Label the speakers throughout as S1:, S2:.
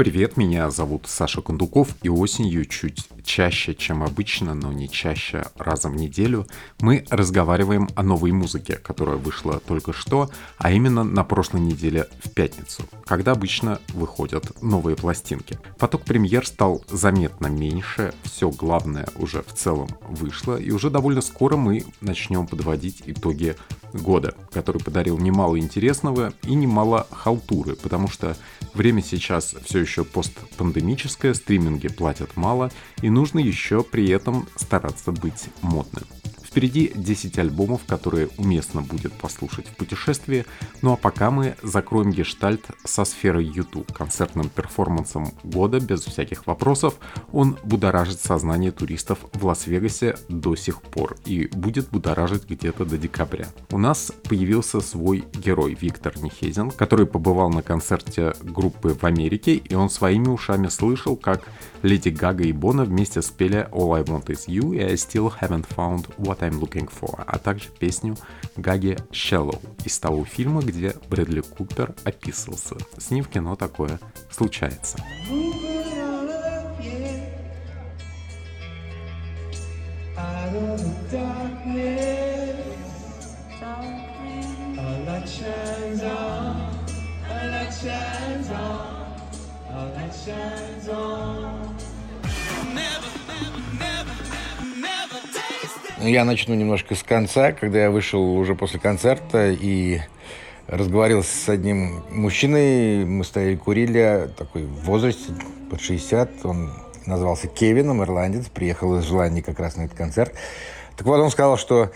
S1: Привет, меня зовут Саша Кондуков, и осенью чуть чаще, чем обычно, но не чаще раза в неделю, мы разговариваем о новой музыке, которая вышла только что, а именно на прошлой неделе в пятницу, когда обычно выходят новые пластинки. Поток премьер стал заметно меньше, все главное уже в целом вышло, и уже довольно скоро мы начнем подводить итоги года, который подарил немало интересного и немало халтуры, потому что время сейчас все еще постпандемическое, стриминги платят мало, и нужно еще при этом стараться быть модным. Впереди 10 альбомов, которые уместно будет послушать в путешествии, ну а пока мы закроем гештальт со сферой YouTube, концертным перформансом года без всяких вопросов. Он будоражит сознание туристов в Лас-Вегасе до сих пор и будет будоражить где-то до декабря. У нас появился свой герой Виктор Нехезин, который побывал на концерте группы в Америке, и он своими ушами слышал, как Леди Гага и Бона вместе спели All I Want Is You и I Still Haven't Found What I'm Looking For, а также песню Гаги Shallow из того фильма, где Брэдли Купер описывался. С ним в кино такое случается. shines on. Never, я начну немножко с конца, когда я вышел уже после концерта и разговаривал с одним мужчиной. Мы стояли, курили, такой в возрасте, под 60. Он назвался Кевином, ирландец, приехал из Желании как раз на этот концерт. Так вот, он сказал, что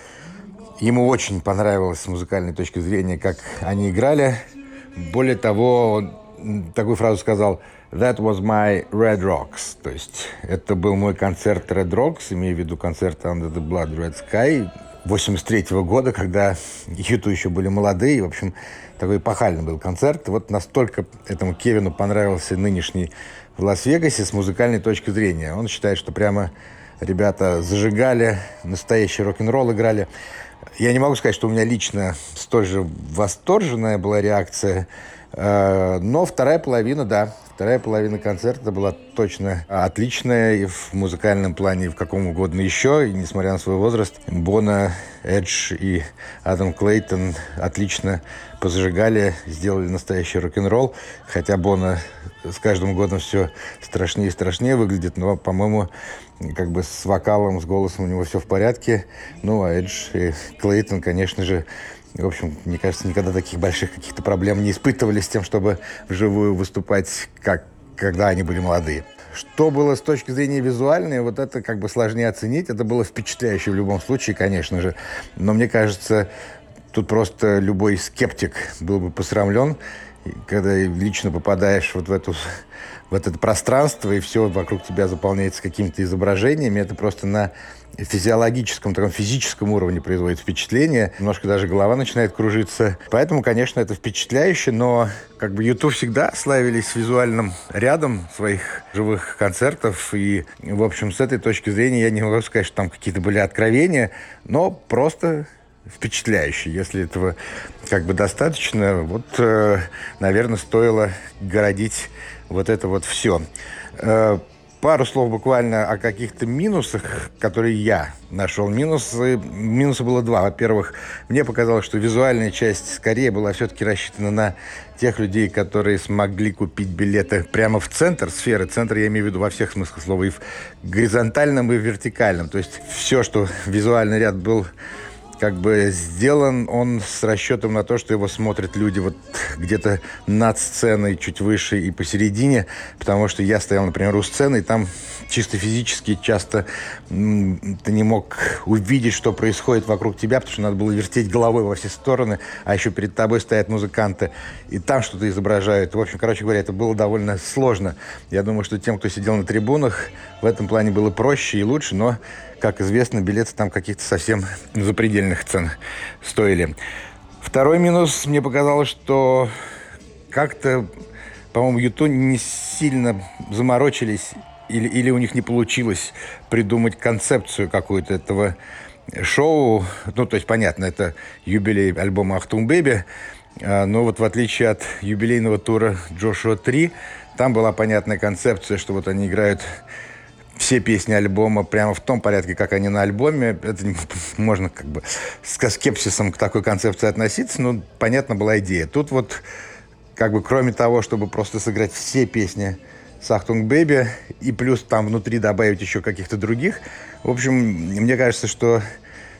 S1: ему очень понравилось с музыкальной точки зрения, как они играли. Более того, он такую фразу сказал – That was my Red Rocks. То есть это был мой концерт Red Rocks, имею в виду концерт Under the Blood Red Sky 83 -го года, когда Юту еще были молодые. В общем, такой эпохальный был концерт. Вот настолько этому Кевину понравился нынешний в Лас-Вегасе с музыкальной точки зрения. Он считает, что прямо ребята зажигали, настоящий рок-н-ролл играли. Я не могу сказать, что у меня лично столь же восторженная была реакция, э, но вторая половина, да, Вторая половина концерта была точно отличная и в музыкальном плане, и в каком угодно еще. И несмотря на свой возраст, Бона, Эдж и Адам Клейтон отлично позажигали, сделали настоящий рок-н-ролл. Хотя Бона с каждым годом все страшнее и страшнее выглядит, но, по-моему, как бы с вокалом, с голосом у него все в порядке. Ну, а Эдж и Клейтон, конечно же, в общем, мне кажется, никогда таких больших каких-то проблем не испытывали с тем, чтобы вживую выступать, как когда они были молодые. Что было с точки зрения визуальной, вот это как бы сложнее оценить. Это было впечатляюще в любом случае, конечно же. Но мне кажется, тут просто любой скептик был бы посрамлен, когда лично попадаешь вот в эту в это пространство, и все вокруг тебя заполняется какими-то изображениями. Это просто на физиологическом, таком физическом уровне производит впечатление. Немножко даже голова начинает кружиться. Поэтому, конечно, это впечатляюще, но как бы YouTube всегда славились визуальным рядом своих живых концертов. И, в общем, с этой точки зрения я не могу сказать, что там какие-то были откровения, но просто впечатляющие. Если этого как бы достаточно, вот, э, наверное, стоило городить вот это вот все. Э, пару слов буквально о каких-то минусах, которые я нашел. Минусы, минусы было два. Во-первых, мне показалось, что визуальная часть скорее была все-таки рассчитана на тех людей, которые смогли купить билеты прямо в центр сферы. Центр я имею в виду во всех смыслах слова, и в горизонтальном, и в вертикальном. То есть все, что визуальный ряд был как бы сделан он с расчетом на то, что его смотрят люди вот где-то над сценой, чуть выше и посередине, потому что я стоял, например, у сцены, и там чисто физически часто ты не мог увидеть, что происходит вокруг тебя, потому что надо было вертеть головой во все стороны, а еще перед тобой стоят музыканты, и там что-то изображают. В общем, короче говоря, это было довольно сложно. Я думаю, что тем, кто сидел на трибунах, в этом плане было проще и лучше, но как известно, билеты там каких-то совсем запредельных цен стоили. Второй минус, мне показалось, что как-то, по-моему, Юту не сильно заморочились или, или у них не получилось придумать концепцию какую-то этого шоу. Ну, то есть, понятно, это юбилей альбома «Ахтум Бэби», но вот в отличие от юбилейного тура «Джошуа 3», Там была понятная концепция, что вот они играют все песни альбома прямо в том порядке, как они на альбоме. Это можно как бы с скепсисом к такой концепции относиться, но понятна была идея. Тут вот как бы кроме того, чтобы просто сыграть все песни Сахтунг Бэби и плюс там внутри добавить еще каких-то других. В общем, мне кажется, что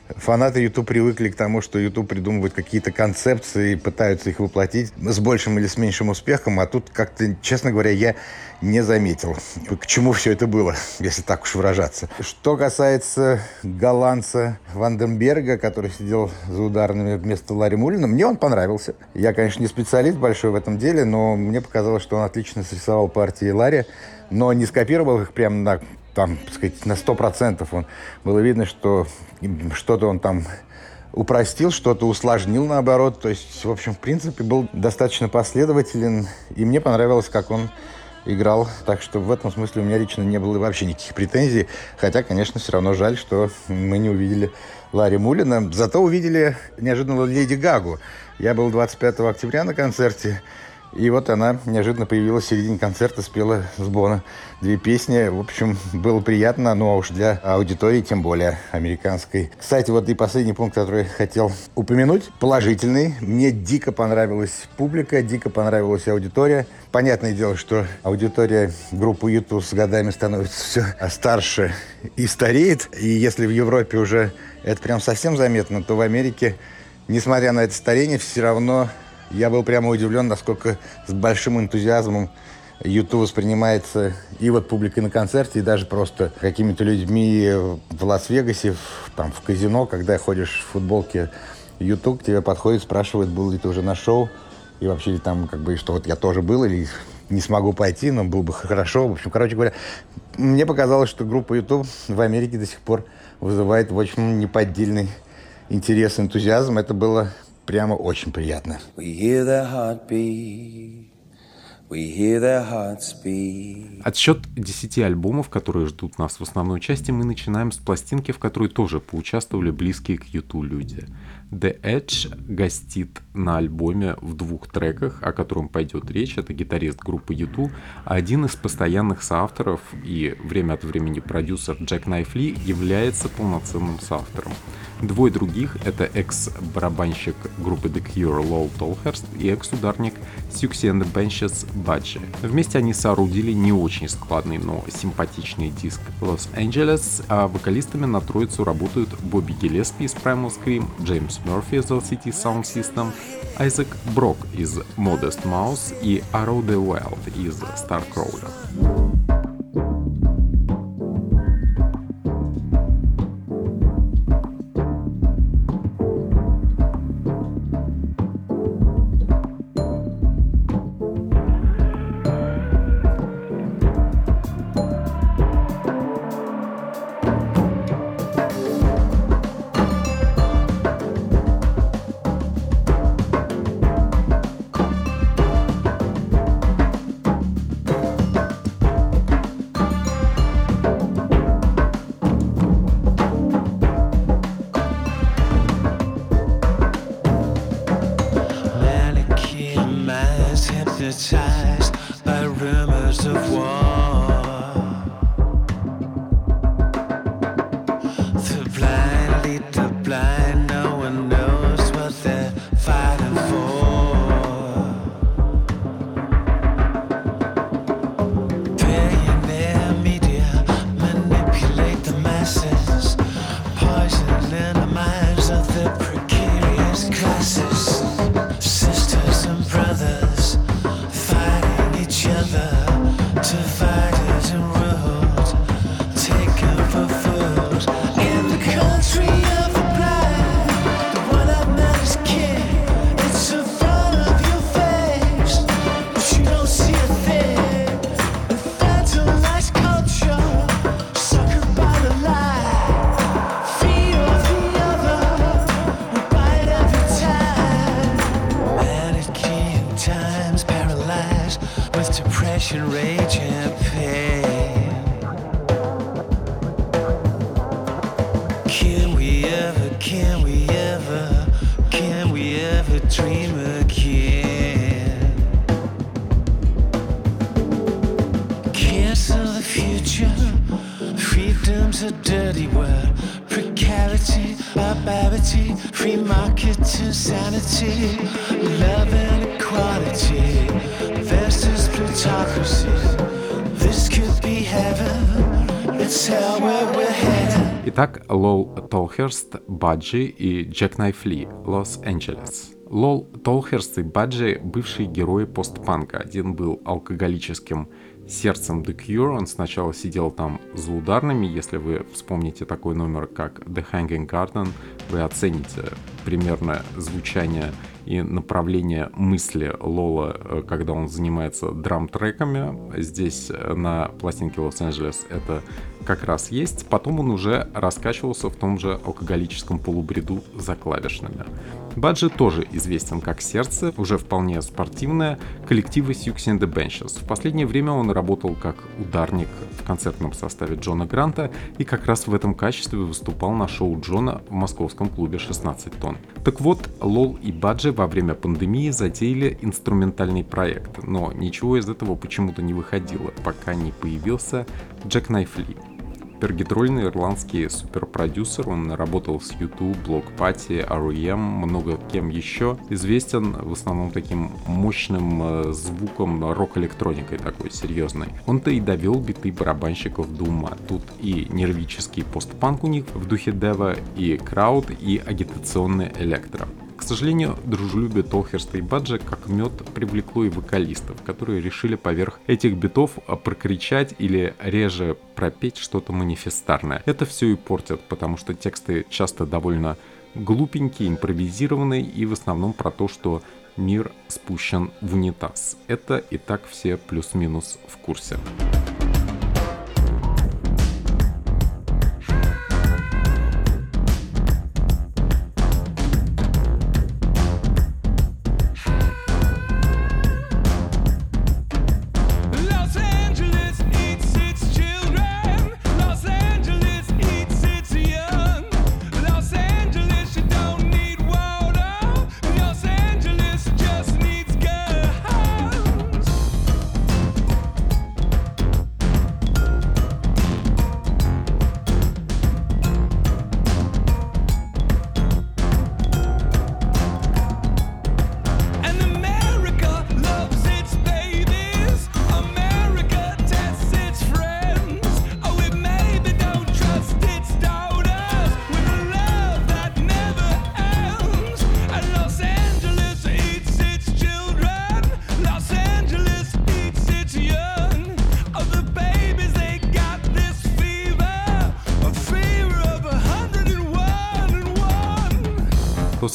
S1: фанаты YouTube привыкли к тому, что YouTube придумывает какие-то концепции и пытаются их воплотить с большим или с меньшим успехом, а тут как-то, честно говоря, я не заметил, к чему все это было, если так уж выражаться. Что касается голландца Ванденберга, который сидел за ударными вместо Ларри Мулина, мне он понравился. Я, конечно, не специалист большой в этом деле, но мне показалось, что он отлично срисовал партии Ларри, но не скопировал их прямо на там, так сказать, на сто процентов он было видно, что что-то он там упростил, что-то усложнил наоборот. То есть, в общем, в принципе, был достаточно последователен. И мне понравилось, как он играл. Так что в этом смысле у меня лично не было вообще никаких претензий. Хотя, конечно, все равно жаль, что мы не увидели Ларри Мулина. Зато увидели неожиданно Леди Гагу. Я был 25 октября на концерте. И вот она неожиданно появилась в середине концерта, спела с Бона две песни. В общем, было приятно, ну а уж для аудитории, тем более американской. Кстати, вот и последний пункт, который я хотел упомянуть, положительный. Мне дико понравилась публика, дико понравилась аудитория. Понятное дело, что аудитория группы YouTube с годами становится все старше и стареет. И если в Европе уже это прям совсем заметно, то в Америке, несмотря на это старение, все равно я был прямо удивлен, насколько с большим энтузиазмом YouTube воспринимается и вот публикой на концерте, и даже просто какими-то людьми в Лас-Вегасе, в, там в казино, когда ходишь в футболке YouTube, к тебе подходит, спрашивает, был ли ты уже на шоу, и вообще там как бы, что вот я тоже был, или не смогу пойти, но было бы хорошо. В общем, короче говоря, мне показалось, что группа YouTube в Америке до сих пор вызывает в очень неподдельный интерес, энтузиазм. Это было прямо очень приятно.
S2: Отсчет 10 альбомов, которые ждут нас в основной части, мы начинаем с пластинки, в которой тоже поучаствовали близкие к Юту люди. The Edge гостит на альбоме в двух треках, о котором пойдет речь. Это гитарист группы U2, а один из постоянных соавторов и время от времени продюсер Джек Найфли является полноценным соавтором. Двое других — это экс-барабанщик группы The Cure Лол Толхерст и экс-ударник Сюкси and the Benches Баджи. Вместе они соорудили не очень складный, но симпатичный диск Los Angeles, а вокалистами на троицу работают Бобби Гелеспи из Primal Scream, Джеймс James Murphy is LCT Sound System, Isaac Brock is Modest Mouse и Arrow the Wild is Starcrawler. Итак, Лол Толхерст, Баджи и Джекнайф Ли, Лос-Анджелес. Лол Толхерст и Баджи – бывшие герои постпанка. Один был алкоголическим сердцем The Cure. Он сначала сидел там за ударными. Если вы вспомните такой номер, как The Hanging Garden, вы оцените примерно звучание и направление мысли Лола, э, когда он занимается драм-треками. Здесь э, на пластинке Лос-Анджелес это как раз есть. Потом он уже раскачивался в том же алкоголическом полубреду за клавишными. Баджи тоже известен как сердце, уже вполне спортивное, коллектива Сьюкси and the Benches. В последнее время он работал как ударник в концертном составе Джона Гранта и как раз в этом качестве выступал на шоу Джона в московском клубе 16 тонн. Так вот, Лол и Баджи во время пандемии затеяли инструментальный проект, но ничего из этого почему-то не выходило, пока не появился Джек Найфли супергидрольный ирландский суперпродюсер. Он работал с YouTube, Party, R.E.M., много кем еще. Известен в основном таким мощным э, звуком рок-электроникой такой серьезной. Он-то и довел биты барабанщиков до ума. Тут и нервический постпанк у них в духе Дева, и крауд, и агитационный электро. К сожалению, дружелюбие Толхерста и Баджа как мед привлекло и вокалистов, которые решили поверх этих битов прокричать или реже пропеть что-то манифестарное. Это все и портят, потому что тексты часто довольно глупенькие, импровизированные и в основном про то, что мир спущен в унитаз. Это и так все плюс-минус в курсе.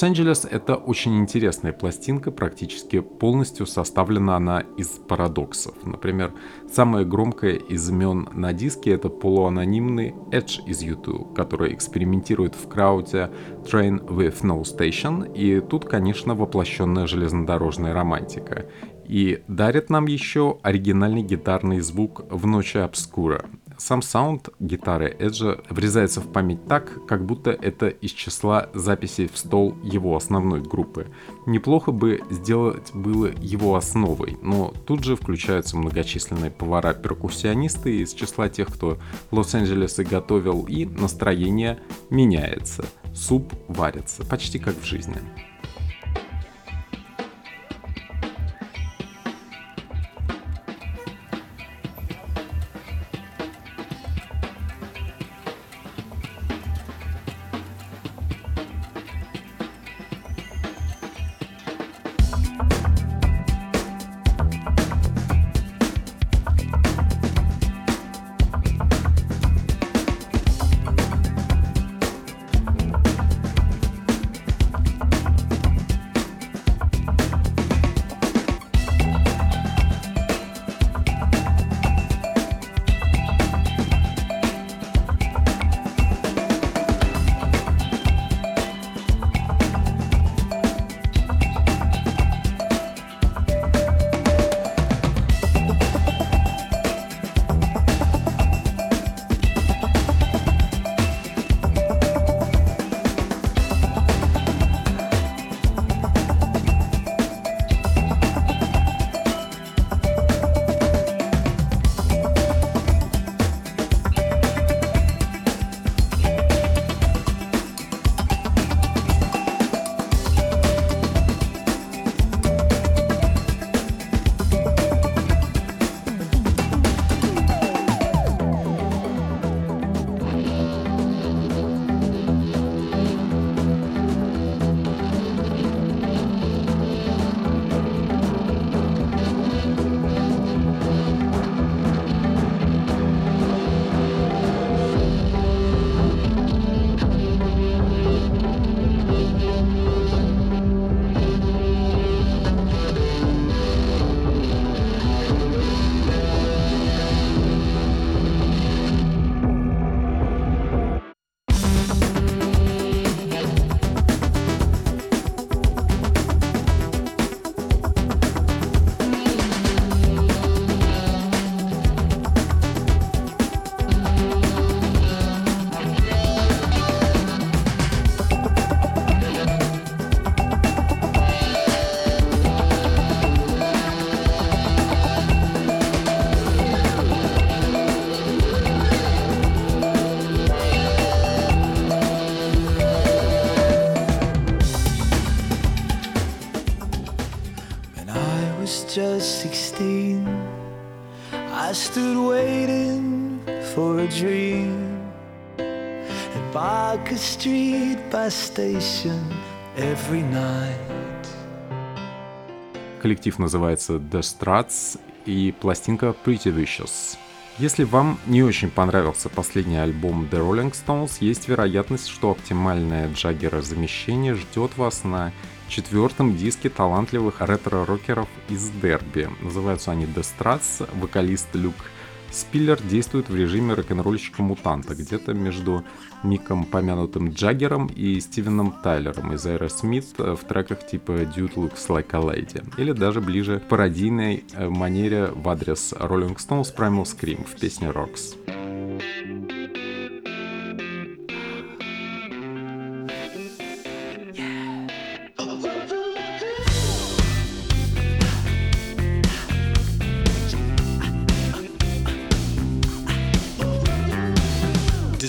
S2: Лос-Анджелес — это очень интересная пластинка, практически полностью составлена она из парадоксов. Например, самое громкое из имен на диске — это полуанонимный Edge из YouTube, который экспериментирует в крауде Train with No Station, и тут, конечно, воплощенная железнодорожная романтика. И дарит нам еще оригинальный гитарный звук в ночи обскура. Сам саунд гитары Эджа врезается в память так, как будто это из числа записей в стол его основной группы. Неплохо бы сделать было его основой, но тут же включаются многочисленные повара-перкуссионисты из числа тех, кто Лос-Анджелес и готовил, и настроение меняется. Суп варится, почти как в жизни.
S3: Just 16, I stood waiting for a dream at Barker Street bus station every night.
S2: Коллектив называется The Struts и пластинка Pretty Vicious. Если вам не очень понравился последний альбом The Rolling Stones, есть вероятность, что оптимальное джаггерозамещение ждет вас на четвертом диске талантливых ретро-рокеров из Дерби. Называются они The Struts, вокалист Люк Спиллер действует в режиме рок-н-ролльщика-мутанта, где-то между Миком, помянутым Джаггером и Стивеном Тайлером из Смит в треках типа Dude Looks Like a Lady, или даже ближе к пародийной э, манере в адрес Rolling Stones Primal Scream в песне Rocks.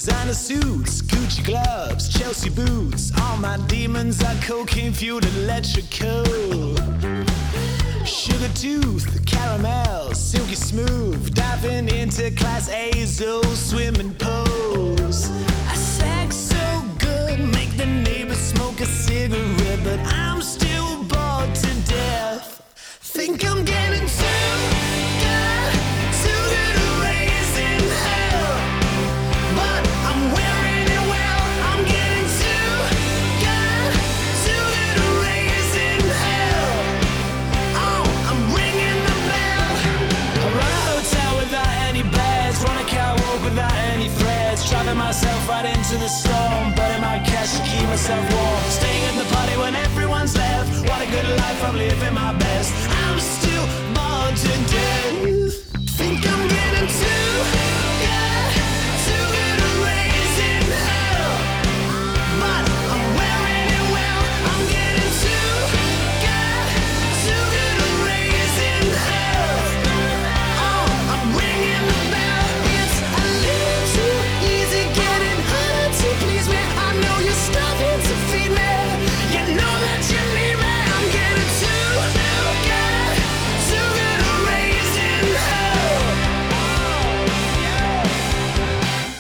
S3: Designer suits, Gucci gloves, Chelsea boots. All my demons are cocaine fueled electrical. Sugar tooth, caramel, silky smooth. Diving into class A's old swimming pools. I sex so good, make the neighbors smoke a cigarette, but I'm still bored to death. Think I'm getting too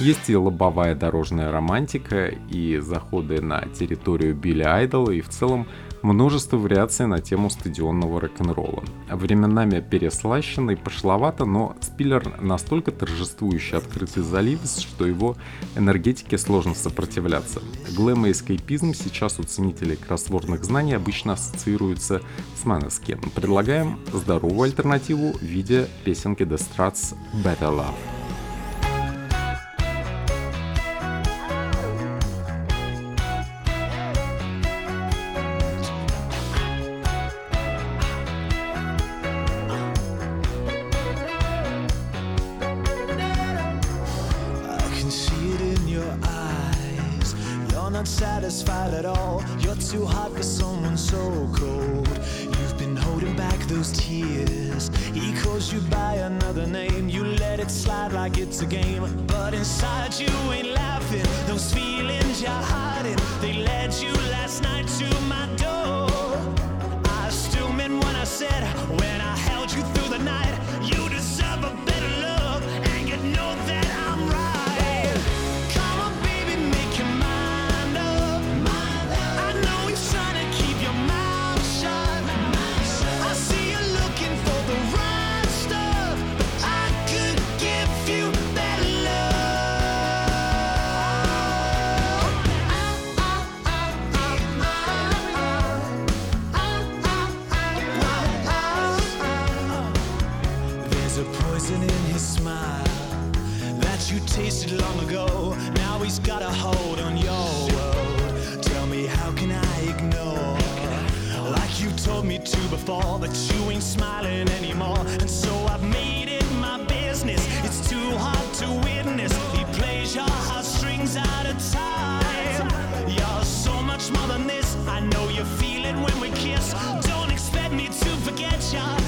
S2: Есть и лобовая дорожная романтика, и заходы на территорию Билли Айдола, и в целом множество вариаций на тему стадионного рок-н-ролла. Временами переслащенно и пошловато, но Спиллер настолько торжествующе открытый заливец, что его энергетике сложно сопротивляться. Глэм и эскейпизм сейчас у ценителей кроссвордных знаний обычно ассоциируются с Манескин. Предлагаем здоровую альтернативу в виде песенки The Struts Better Love.
S3: Name. You let it slide like it's a game. But inside you ain't laughing. Those feelings you're hiding, they led you last night to my door. I still meant what I said when got a hold on your world. Tell me, how can I ignore? Like you told me to before, that you ain't smiling anymore. And so I've made it my business. It's too hard to witness. He plays your heartstrings out of time. You're so much more than this. I know you feel it when we kiss. Don't expect me to forget you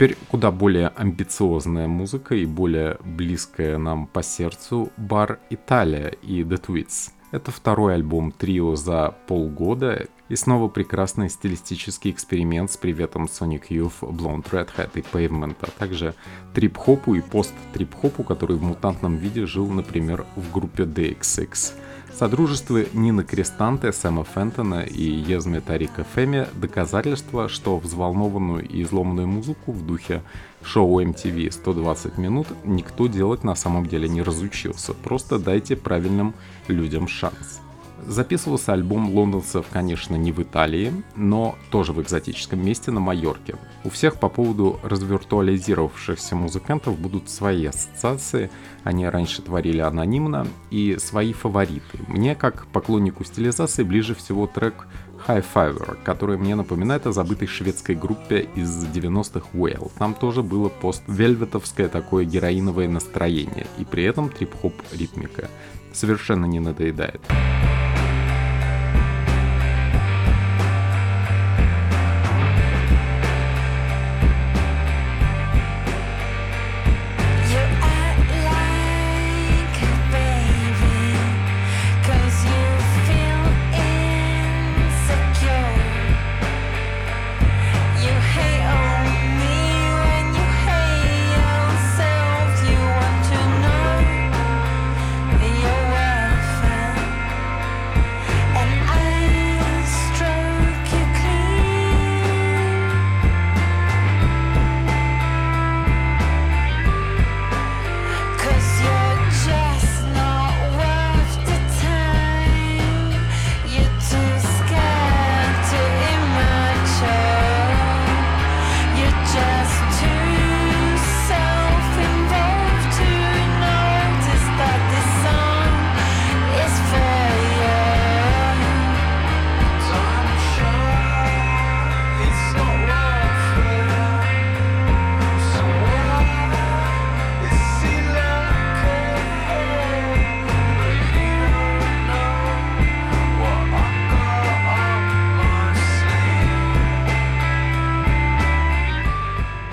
S2: Теперь куда более амбициозная музыка и более близкая нам по сердцу бар Италия и The Tweets. Это второй альбом трио за полгода и снова прекрасный стилистический эксперимент с приветом Sonic Youth, Blonde Red Hat и Pavement, а также трип-хопу и пост-трип-хопу, который в мутантном виде жил, например, в группе DXX. Содружество Нины Крестанте, Сэма Фентона и Езме Тарика Феми – доказательство, что взволнованную и изломанную музыку в духе шоу MTV 120 минут никто делать на самом деле не разучился. Просто дайте правильным людям шанс. Записывался альбом лондонцев, конечно, не в Италии, но тоже в экзотическом месте на Майорке. У всех по поводу развиртуализировавшихся музыкантов будут свои ассоциации, они раньше творили анонимно, и свои фавориты. Мне, как поклоннику стилизации, ближе всего трек High Fiver, который мне напоминает о забытой шведской группе из 90-х Whale. Там тоже было пост-вельветовское такое героиновое настроение, и при этом трип-хоп ритмика. Совершенно не надоедает.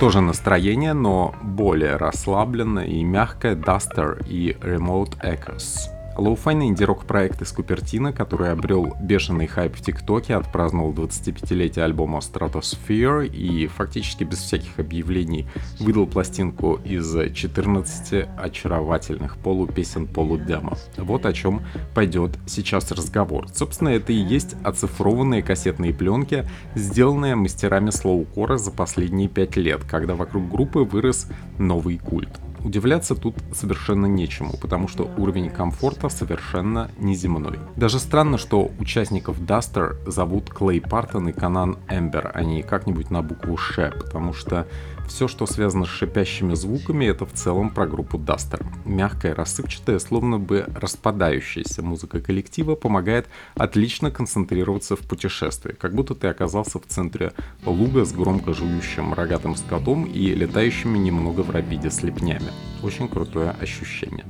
S2: Тоже настроение, но более расслабленное и мягкое Duster и Remote Echoes. Лоуфайный инди-рок проект из Купертино, который обрел бешеный хайп в ТикТоке, отпраздновал 25-летие альбома Stratosphere и фактически без всяких объявлений выдал пластинку из 14 очаровательных полупесен полудемо. Вот о чем пойдет сейчас разговор. Собственно, это и есть оцифрованные кассетные пленки, сделанные мастерами слоукора за последние 5 лет, когда вокруг группы вырос новый культ. Удивляться тут совершенно нечему, потому что уровень комфорта совершенно неземной. Даже странно, что участников Duster зовут Клей Партон и Канан Эмбер, а не как-нибудь на букву Ш, потому что все, что связано с шипящими звуками, это в целом про группу Duster. Мягкая, рассыпчатая, словно бы распадающаяся музыка коллектива помогает отлично концентрироваться в путешествии, как будто ты оказался в центре луга с громко жующим рогатым скотом и летающими немного в рапиде слепнями. Очень крутое ощущение.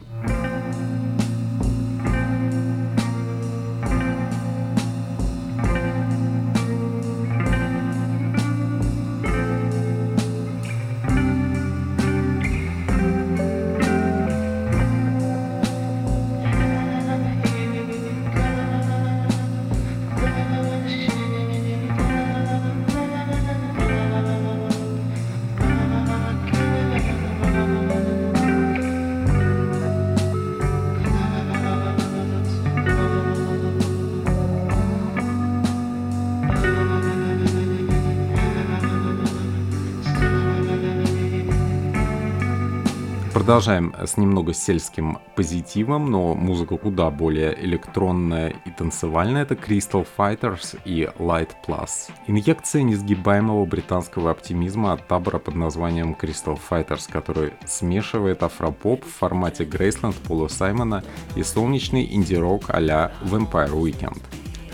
S2: Продолжаем с немного сельским позитивом, но музыка куда более электронная и танцевальная. Это Crystal Fighters и Light Plus. Инъекция несгибаемого британского оптимизма от табора под названием Crystal Fighters, который смешивает афропоп в формате Грейсленд Пола Саймона и солнечный инди-рок а-ля Vampire Weekend.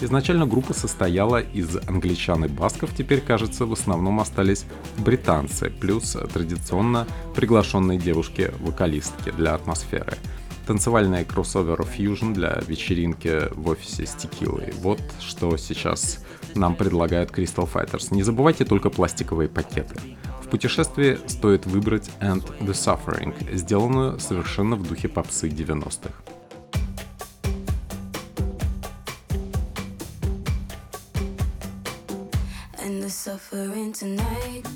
S2: Изначально группа состояла из англичан и басков, теперь, кажется, в основном остались британцы, плюс традиционно приглашенные девушки-вокалистки для атмосферы. Танцевальная кроссовер фьюжн для вечеринки в офисе с текилой. Вот что сейчас нам предлагают Crystal Fighters. Не забывайте только пластиковые пакеты путешествии стоит выбрать And the Suffering, сделанную совершенно в духе попсы 90-х.
S4: Suffering tonight.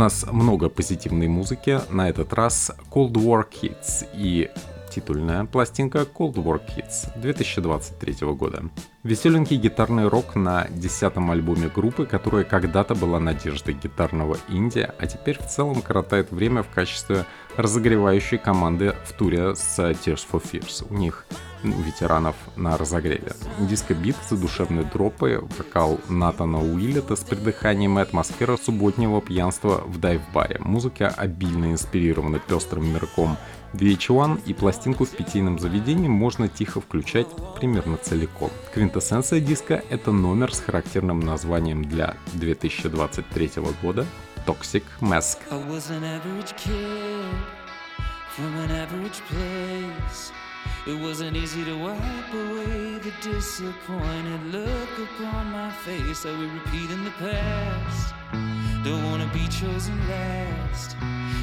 S2: У нас много позитивной музыки, на этот раз Cold War Kids и титульная пластинка Cold War Kids 2023 года. Веселенький гитарный рок на десятом альбоме группы, которая когда-то была надеждой гитарного инди, а теперь в целом коротает время в качестве разогревающей команды в туре с Tears for Fears. У них ну, ветеранов на разогреве. Диско-бит, задушевные дропы, вокал Натана Уиллета с придыханием и атмосфера субботнего пьянства в dive-баре. Музыка обильно инспирирована пестрым мирком VH1 и пластинку в питейном заведении можно тихо включать примерно целиком. Квинтэссенция диска — это номер с характерным названием для 2023 года Toxic Mask.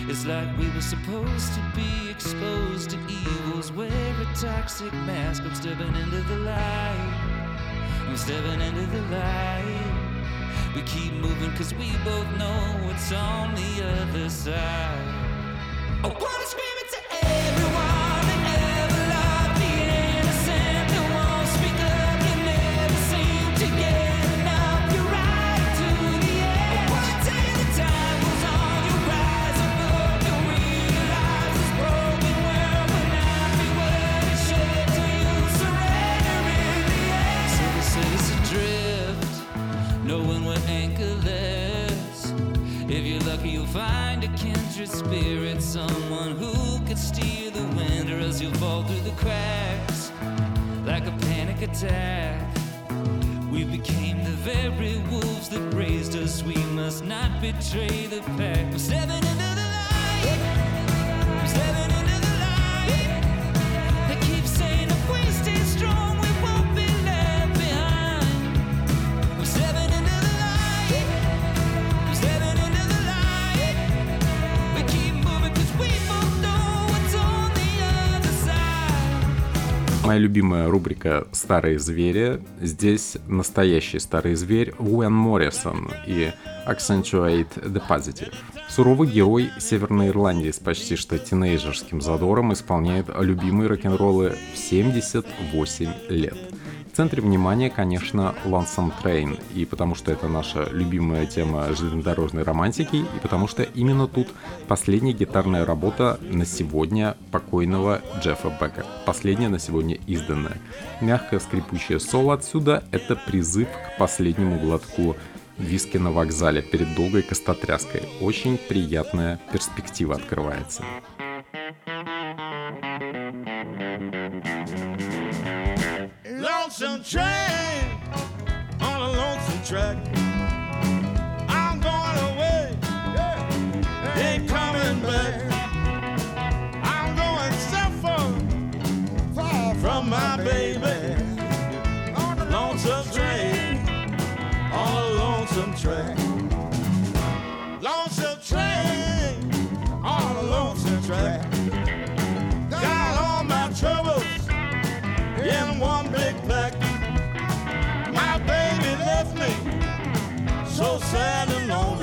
S5: It's like we were supposed to be exposed to evils. Wear a toxic mask. I'm stepping into the light. I'm stepping into the light. We keep moving cause we both know what's on the other side. I through the cracks like a panic attack. We became the very wolves that raised us. We must not betray the pack. We're stepping into the
S2: Моя любимая рубрика «Старые звери». Здесь настоящий старый зверь Уэн Моррисон и Accentuate the Positive. Суровый герой Северной Ирландии с почти что тинейджерским задором исполняет любимые рок-н-роллы в 78 лет. Центре внимания, конечно, Lonesome Train, и потому что это наша любимая тема железнодорожной романтики, и потому что именно тут последняя гитарная работа на сегодня покойного Джеффа Бека. Последняя на сегодня изданная. Мягкое скрипучее соло отсюда — это призыв к последнему глотку виски на вокзале перед долгой костотряской. Очень приятная перспектива открывается.
S6: Train on a lonesome track. so sad and lonely.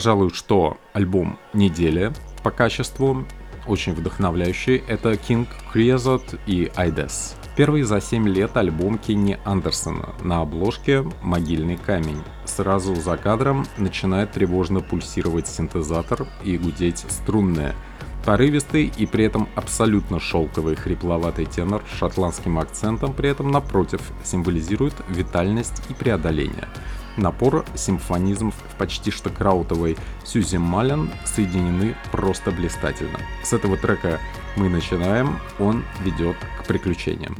S2: Пожалуй, что альбом недели по качеству, очень вдохновляющий, это King Creosote и Айдес. Первый за 7 лет альбом Кенни Андерсона. На обложке «Могильный камень». Сразу за кадром начинает тревожно пульсировать синтезатор и гудеть струнная. Порывистый и при этом абсолютно шелковый хрипловатый тенор с шотландским акцентом при этом напротив символизирует витальность и преодоление. Напор, симфонизм в почти что краутовой Сьюзи Маллен соединены просто блистательно. С этого трека мы начинаем, он ведет к приключениям.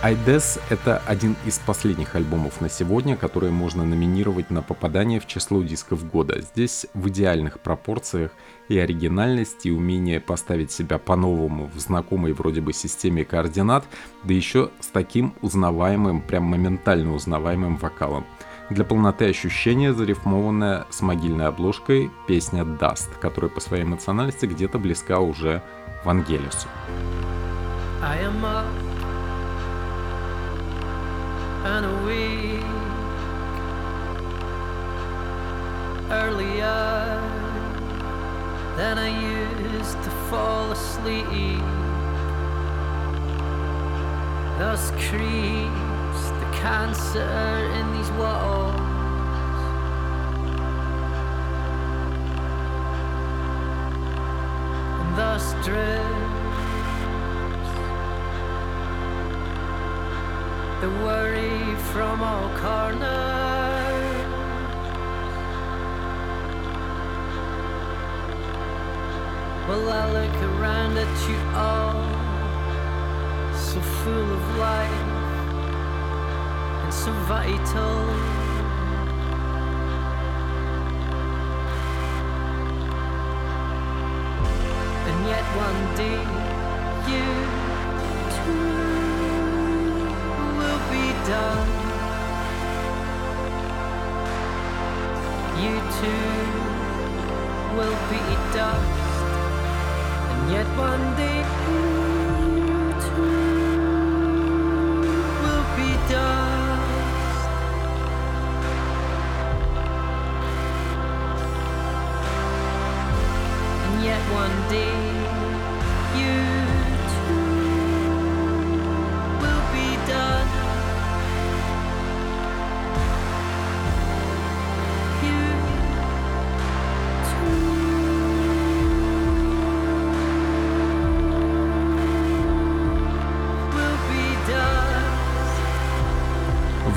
S2: Айдес — это один из последних альбомов на сегодня, которые можно номинировать на попадание в число дисков года. Здесь в идеальных пропорциях и оригинальность, и умение поставить себя по-новому в знакомой вроде бы системе координат, да еще с таким узнаваемым, прям моментально узнаваемым вокалом. Для полноты ощущения зарифмованная с могильной обложкой песня «Dust», которая по своей эмоциональности где-то близка уже Вангелису.
S7: I am up and awake earlier than I used to fall asleep. Thus creeps the cancer in these walls. And thus drifts the worry from all corners. Well, I look around at you all, so full of life and so vital. And yet one day you done. You too will be dust, and yet one day you too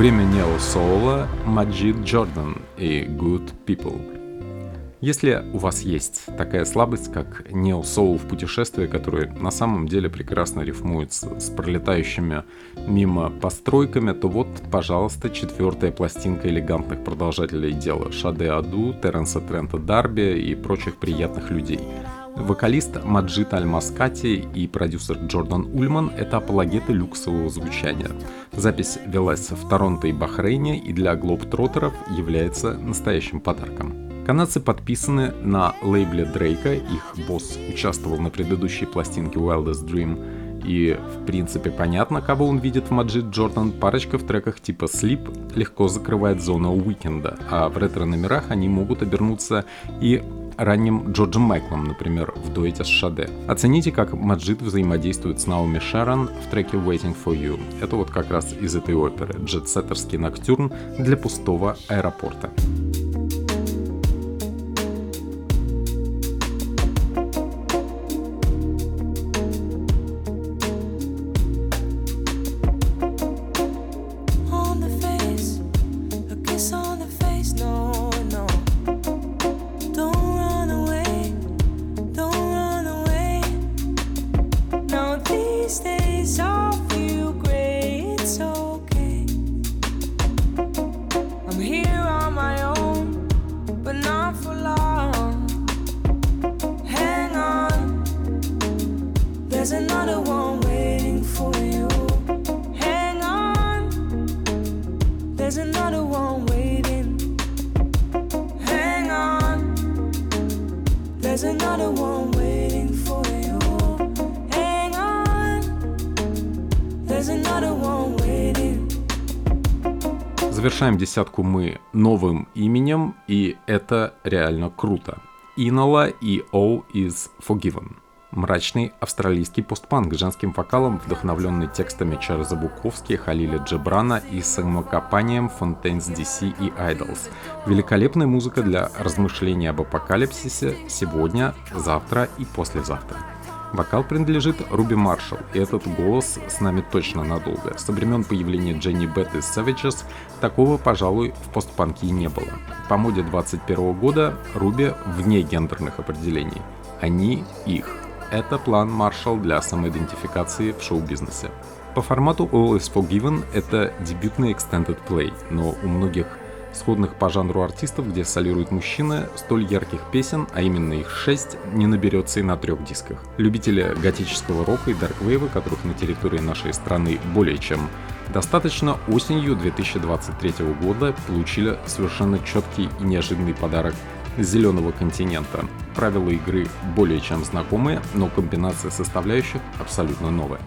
S2: Время нео-соула Маджид Джордан и Good People. Если у вас есть такая слабость, как нео-соул в путешествии, который на самом деле прекрасно рифмуется с пролетающими мимо постройками, то вот, пожалуйста, четвертая пластинка элегантных продолжателей дела Шаде Аду, Теренса Трента Дарби и прочих приятных людей. Вокалист Маджид Аль-Маскати и продюсер Джордан Ульман – это апологеты люксового звучания. Запись велась в Торонто и Бахрейне и для глобтроттеров является настоящим подарком. Канадцы подписаны на лейбле Дрейка, их босс участвовал на предыдущей пластинке Wildest Dream, и в принципе понятно, кого он видит в Маджид Джордан. Парочка в треках типа Sleep легко закрывает зону уикенда, а в ретро-номерах они могут обернуться и ранним Джорджем Майклом, например, в дуэте с Шаде. Оцените, как Маджид взаимодействует с Наоми Шарон в треке Waiting for You. Это вот как раз из этой оперы. Джетсеттерский ноктюрн для пустого аэропорта. Завершаем десятку мы новым именем, и это реально круто. Инола и All is Forgiven. Мрачный австралийский постпанк с женским вокалом, вдохновленный текстами Чарльза Буковски, Халиля Джебрана и самокопанием Фонтейнс DC и Idols. Великолепная музыка для размышлений об апокалипсисе сегодня, завтра и послезавтра. Вокал принадлежит Руби Маршалл, и этот голос с нами точно надолго. Со времен появления Дженни Бет из Savages такого, пожалуй, в постпанке не было. По моде 21 года Руби вне гендерных определений. Они их. Это план Маршалл для самоидентификации в шоу-бизнесе.
S8: По формату All is Forgiven это дебютный extended play, но у многих сходных по жанру артистов, где солируют мужчины, столь ярких песен, а именно их шесть, не наберется и на трех дисках. Любители готического рока и дарквейва, которых на территории нашей страны более чем достаточно, осенью 2023 года получили совершенно четкий и неожиданный подарок зеленого континента. Правила игры более чем знакомые, но комбинация составляющих абсолютно новая.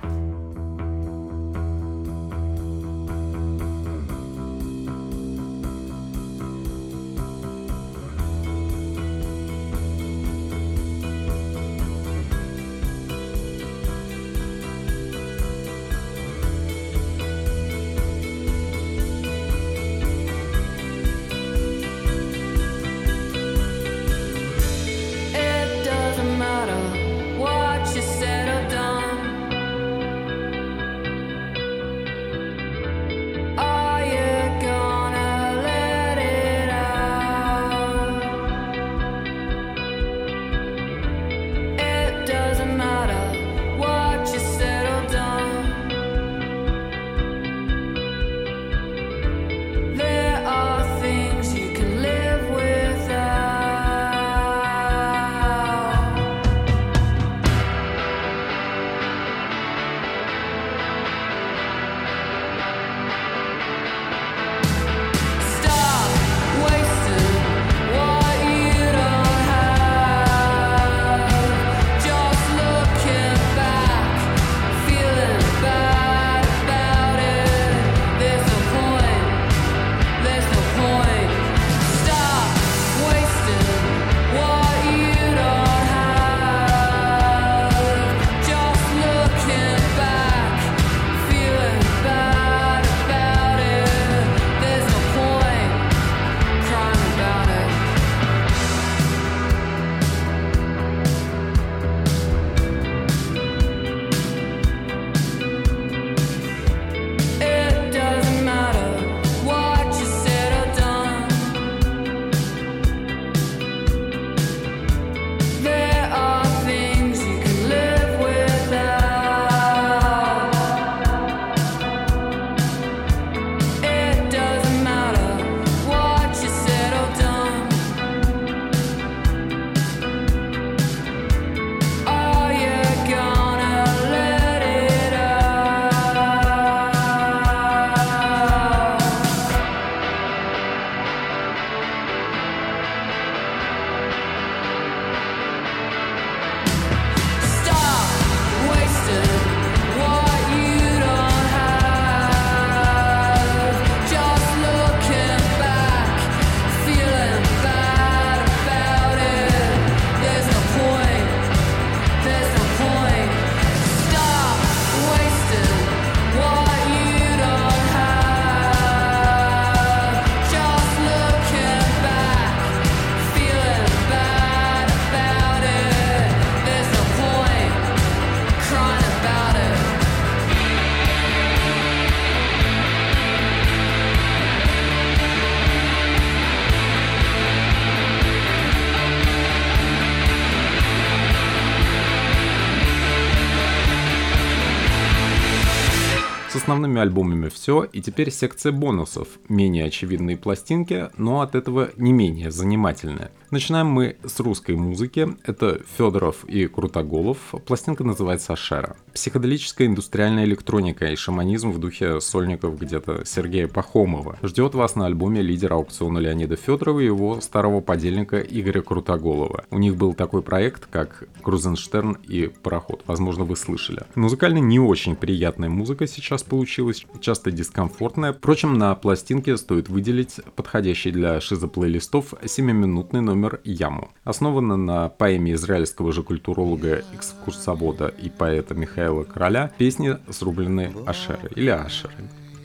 S8: С основными альбомами все, и теперь секция бонусов. Менее очевидные пластинки, но от этого не менее занимательные. Начинаем мы с русской музыки. Это Федоров и Крутоголов. Пластинка называется «Ашера». Психоделическая индустриальная электроника и шаманизм в духе сольников где-то Сергея Пахомова. Ждет вас на альбоме лидера аукциона Леонида Федорова и его старого подельника Игоря Крутоголова. У них был такой проект, как Крузенштерн и Пароход. Возможно, вы слышали. Музыкально не очень приятная музыка сейчас получилась, часто дискомфортная. Впрочем, на пластинке стоит выделить подходящий для шизоплейлистов 7-минутный номер «Яму». Основана на поэме израильского же культуролога, экскурсовода и поэта Михаила Короля песни срубленные Ашеры или Ашеры.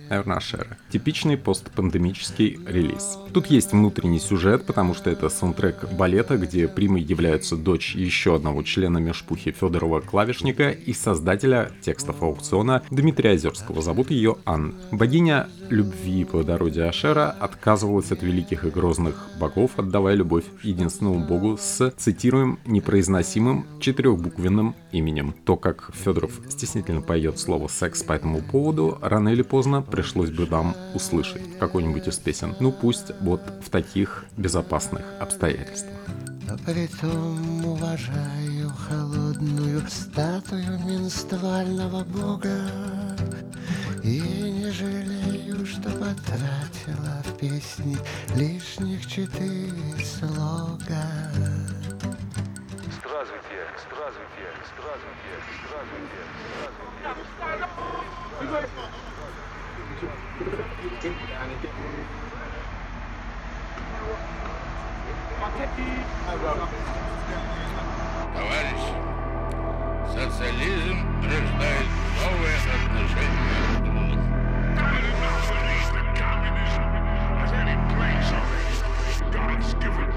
S2: Наверное, Ашера. Типичный постпандемический релиз. Тут есть внутренний сюжет, потому что это саундтрек балета, где примой являются дочь еще одного члена межпухи Федорова клавишника и создателя текстов аукциона Дмитрия Озерского. Зовут ее Анна. Богиня любви и плодородия Ашера отказывалась от великих и грозных богов, отдавая любовь единственному богу с, цитируем, непроизносимым четырехбуквенным именем. То, как Федоров стеснительно поет слово «секс» по этому поводу, рано или поздно пришлось бы нам услышать какой-нибудь из песен. Ну пусть вот в таких безопасных обстоятельствах.
S9: Но притом уважаю холодную статую менструального бога И не жалею, что потратила в песни лишних четыре слога
S10: Здравствуйте, здравствуйте, здравствуйте, здравствуйте, здравствуйте.
S6: Товарищи, социализм рождает новые отношения между людьми.
S11: Hello?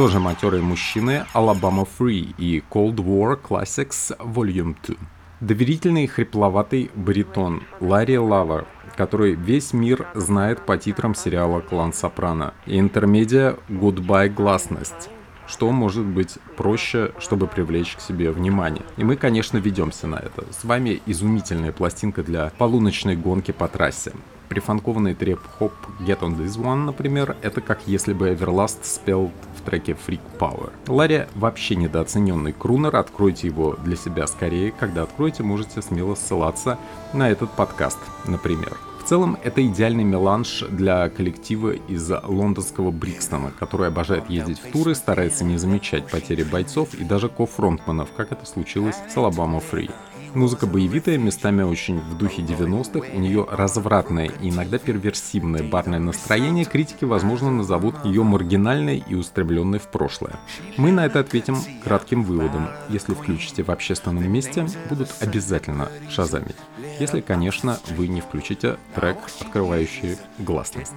S2: Тоже матерые мужчины Alabama Free и Cold War Classics Volume 2. Доверительный хрипловатый баритон Ларри Лава, который весь мир знает по титрам сериала «Клан Сопрано», и интермедиа «Goodbye Гласность», что может быть проще, чтобы привлечь к себе внимание. И мы, конечно, ведемся на это. С вами изумительная пластинка для полуночной гонки по трассе. Прифанкованный треп-хоп Get On This One, например, это как если бы Everlast спел в треке Freak Power. Ларри вообще недооцененный крунер, откройте его для себя скорее. Когда откроете, можете смело ссылаться на этот подкаст, например. В целом, это идеальный меланж для коллектива из лондонского Брикстона, который обожает ездить в туры, старается не замечать потери бойцов и даже ко-фронтманов, как это случилось с Alabama Free. Музыка боевитая, местами очень в духе 90-х, у нее развратное и иногда перверсивное барное настроение, критики, возможно, назовут ее маргинальной и устремленной в прошлое. Мы на это ответим кратким выводом. Если включите в общественном месте, будут обязательно шазамить. Если, конечно, вы не включите трек, открывающий гласность.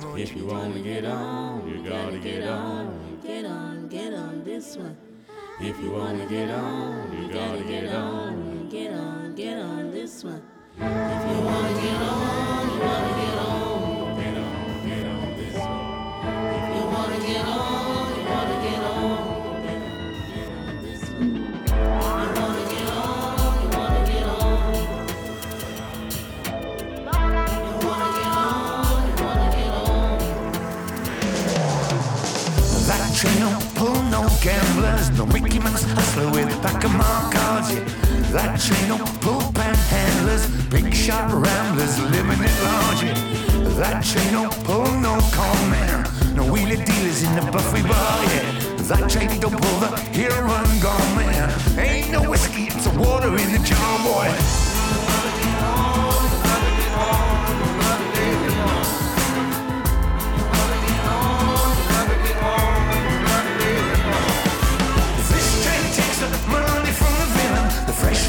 S12: If you wanna get on, you gotta get on.
S13: Get on, get on this one.
S12: If you wanna get on, you gotta get on.
S13: Get on, get on this one. If you wanna get wanna on, get on this one you wanna get wanna wanna on. You wanna get on.
S9: That train don't pull no gamblers, no Mickey Mouse hustler with Pokemon cards. Yeah. That chain don't pull panhandlers, big shot ramblers living it large. That chain don't pull no con man, no wheelie dealers in the buffet bar. Yeah. That chain don't pull the hero run gone man. Ain't no whiskey, it's a water in the jar, boy.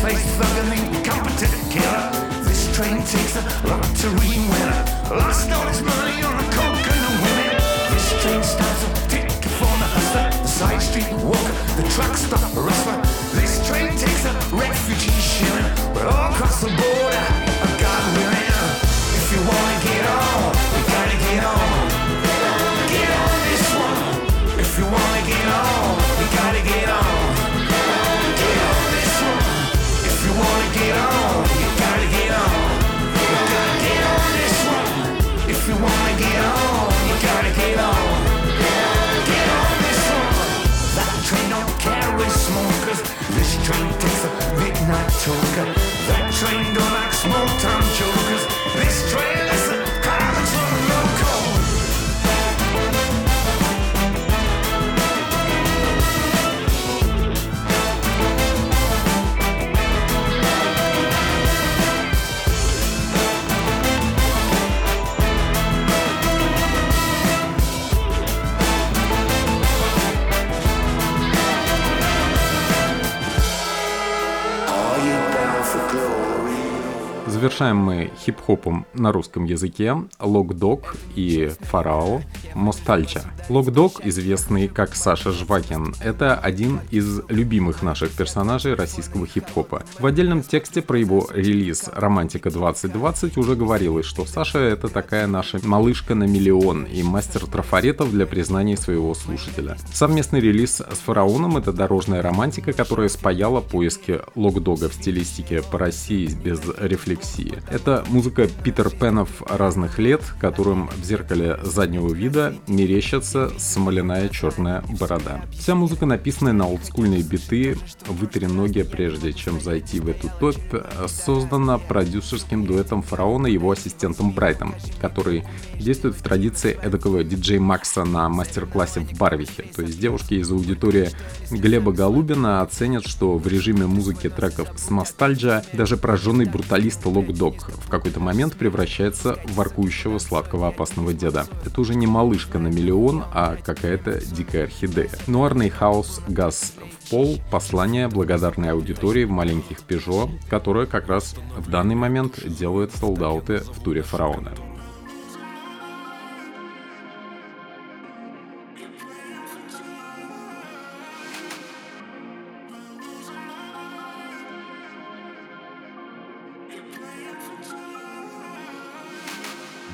S9: Fresh-faced thug incompetent killer. This train takes the lottery winner, lost all his money on the coke and the women. This train starts a ticket for the hustler, the side street walker, the truck stop rustler. This train takes a refugee shilling, but all across the border, a God willing. If you wanna smokers. This train takes a midnight choker. That train don't like small town jokers. This train is a
S2: Завершаем мы хип-хопом на русском языке Локдог и Фарао Мостальча. Локдог, известный как Саша Жвакин, это один из любимых наших персонажей российского хип-хопа. В отдельном тексте про его релиз «Романтика 2020» уже говорилось, что Саша это такая наша малышка на миллион и мастер трафаретов для признаний своего слушателя. Совместный релиз с Фараоном — это дорожная романтика, которая спаяла поиски Локдога в стилистике по России без рефлексии. Это музыка Питер Пенов разных лет, которым в зеркале заднего вида мерещится смоляная черная борода. Вся музыка, написанная на олдскульные биты, вытри ноги прежде чем зайти в эту топ, создана продюсерским дуэтом Фараона и его ассистентом Брайтом, который действует в традиции эдакого диджей Макса на мастер-классе в Барвихе. То есть девушки из аудитории Глеба Голубина оценят, что в режиме музыки треков с ностальджа даже прожженный бруталист Локдог в какой-то момент превращается в воркующего сладкого опасного деда. Это уже не малышка на миллион, а какая-то дикая орхидея. Нуарный хаос газ в пол, послание благодарной аудитории в маленьких Пежо, которая как раз в данный момент делает солдаты в туре фараона.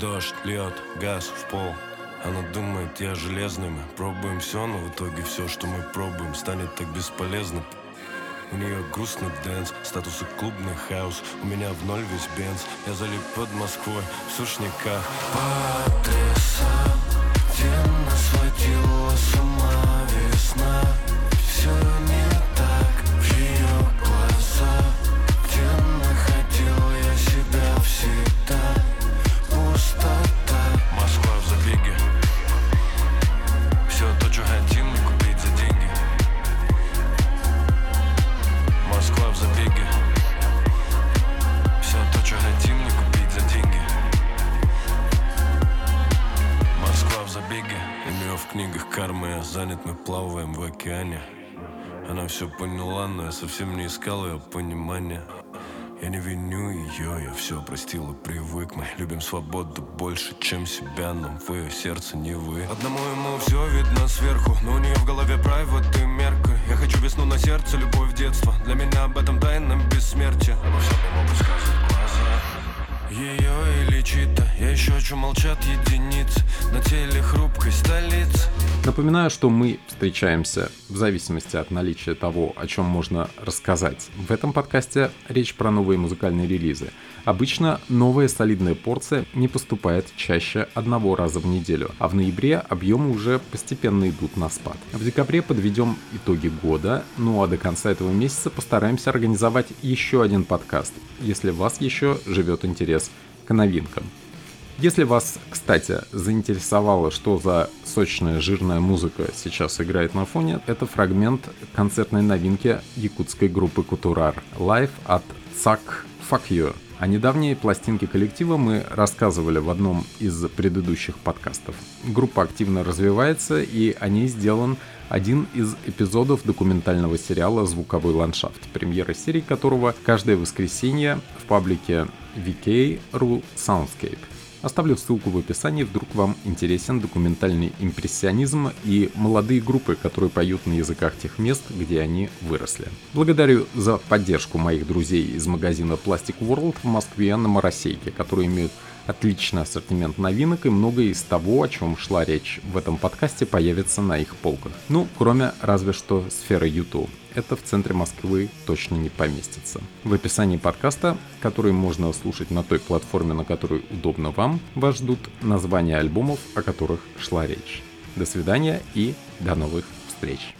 S10: Дождь льет, газ в пол Она думает, я железный Мы пробуем все, но в итоге все, что мы пробуем Станет так бесполезным у нее грустный dance, статусы клубный хаос. У меня в ноль весь бенз. Я залип под Москвой в сушниках. Потряса, где поняла, но я совсем не искал ее понимания. Я не виню ее, я все простил и привык. Мы любим свободу больше, чем себя Но в ее сердце не вы. Одному ему все видно сверху Но у нее в голове прайват и мерка. Я хочу весну на сердце, любовь детства. Для меня об этом тайна бессмертия Обо всем могут сказать глаза. Ее или чьи-то. Я еще хочу молчат единицы. На теле хрупкой столицы
S2: Напоминаю, что мы встречаемся в зависимости от наличия того, о чем можно рассказать. В этом подкасте речь про новые музыкальные релизы. Обычно новая солидная порция не поступает чаще одного раза в неделю, а в ноябре объемы уже постепенно идут на спад. В декабре подведем итоги года, ну а до конца этого месяца постараемся организовать еще один подкаст, если у вас еще живет интерес к новинкам. Если вас, кстати, заинтересовало, что за сочная жирная музыка сейчас играет на фоне, это фрагмент концертной новинки якутской группы Кутурар Live от ЦАК Fuck You. О недавней пластинке коллектива мы рассказывали в одном из предыдущих подкастов. Группа активно развивается, и о ней сделан один из эпизодов документального сериала «Звуковой ландшафт», премьера серии которого каждое воскресенье в паблике VK.ru Soundscape. Оставлю ссылку в описании, вдруг вам интересен документальный импрессионизм и молодые группы, которые поют на языках тех мест, где они выросли. Благодарю за поддержку моих друзей из магазина Plastic World в Москве на Моросейке, которые имеют отличный ассортимент новинок и многое из того, о чем шла речь в этом подкасте, появится на их полках. Ну, кроме разве что сферы YouTube. Это в центре Москвы точно не поместится. В описании подкаста, который можно слушать на той платформе, на которой удобно вам, вас ждут названия альбомов, о которых шла речь. До свидания и до новых встреч!